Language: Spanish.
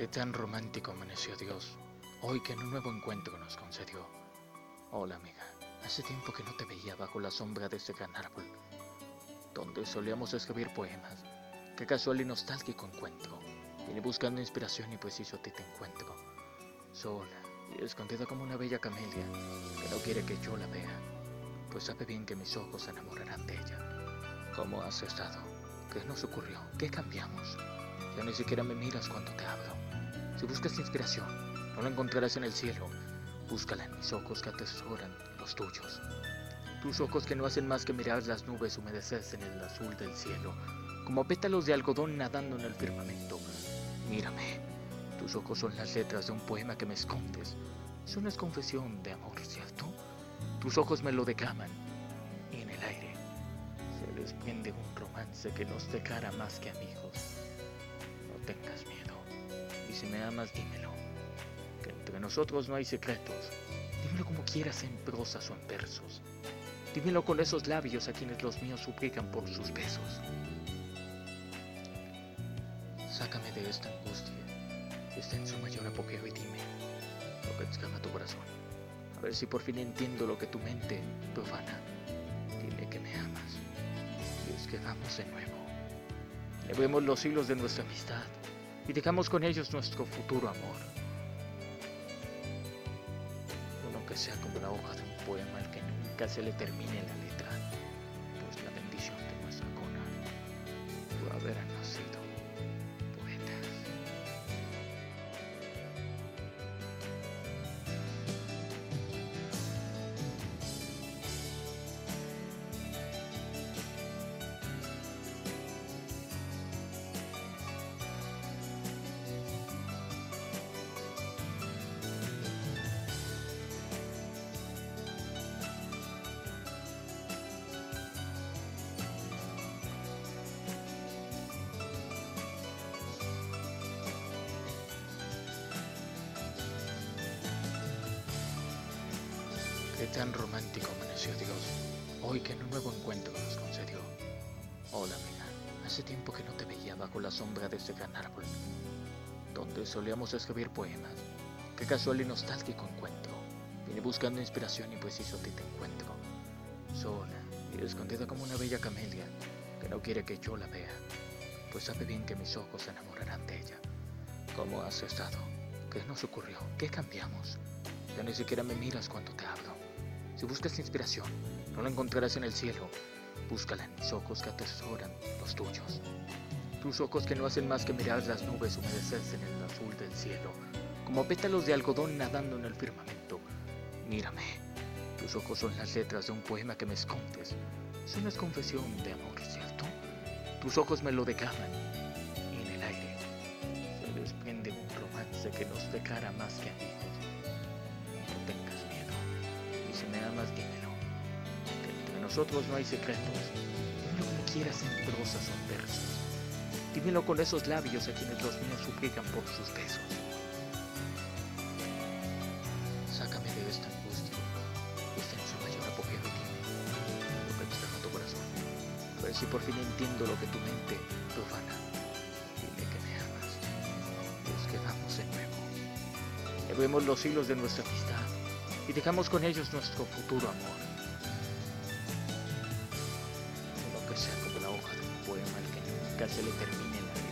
Qué tan romántico amaneció Dios, hoy que en un nuevo encuentro nos concedió. Hola amiga, hace tiempo que no te veía bajo la sombra de ese gran árbol, donde solíamos escribir poemas. Qué casual y nostálgico encuentro. Vine buscando inspiración y preciso a ti te encuentro. Sola y escondida como una bella camelia que no quiere que yo la vea, pues sabe bien que mis ojos se enamorarán de ella. ¿Cómo has estado? ¿Qué nos ocurrió? ¿Qué cambiamos? Ya ni siquiera me miras cuando te hablo. Si buscas inspiración, no la encontrarás en el cielo. Búscala en mis ojos que atesoran los tuyos. Tus ojos que no hacen más que mirar las nubes humedecerse en el azul del cielo, como pétalos de algodón nadando en el firmamento. Mírame, tus ojos son las letras de un poema que me escondes. Es confesión de amor, ¿cierto? Tus ojos me lo declaman. Y en el aire se desprende un romance que nos declara más que amigos. No tengas miedo. Y si me amas, dímelo. Que entre nosotros no hay secretos. Dímelo como quieras en prosas o en versos. Dímelo con esos labios a quienes los míos suplican por sus besos. De esta angustia. Está en su mayor apogeo y dime lo que exclama tu corazón. A ver si por fin entiendo lo que tu mente profana. Dime que me amas. Y es que de nuevo. Levemos los hilos de nuestra amistad y dejamos con ellos nuestro futuro amor. Uno que sea como la hoja de un poema al que nunca se le termine la letra, pues la bendición de nuestra cona fue haber nacido Qué tan romántico amaneció Dios, hoy que en un nuevo encuentro nos concedió. Hola amiga, hace tiempo que no te veía bajo la sombra de ese gran árbol, donde solíamos escribir poemas. Qué casual y nostálgico encuentro. Vine buscando inspiración y preciso ti te encuentro. Sola y escondida como una bella camelia que no quiere que yo la vea, pues sabe bien que mis ojos se enamorarán de ella. ¿Cómo has estado? ¿Qué nos ocurrió? ¿Qué cambiamos? Ya ni siquiera me miras cuando te hablo. Si buscas inspiración, no la encontrarás en el cielo. Búscala en mis ojos que atesoran los tuyos. Tus ojos que no hacen más que mirar las nubes humedecerse en el azul del cielo, como pétalos de algodón nadando en el firmamento. Mírame, tus ojos son las letras de un poema que me escondes. Eso no es confesión de amor, ¿cierto? Tus ojos me lo declaman. Y en el aire se desprende un romance que nos declara más que amigos. Nosotros no hay secretos. Dímelo como quieras en prosas o en versos. Dímelo con esos labios a quienes los míos suplican por sus besos. Sácame de esta angustia. Está en su mayor apogeo y dime lo que exclama tu corazón. A si por fin entiendo lo que tu mente profana. Dime que me amas. Y es que vamos de nuevo. Levemos los hilos de nuestra amistad y dejamos con ellos nuestro futuro amor. que sea como la hoja de un poema al que nunca se le termine la vida.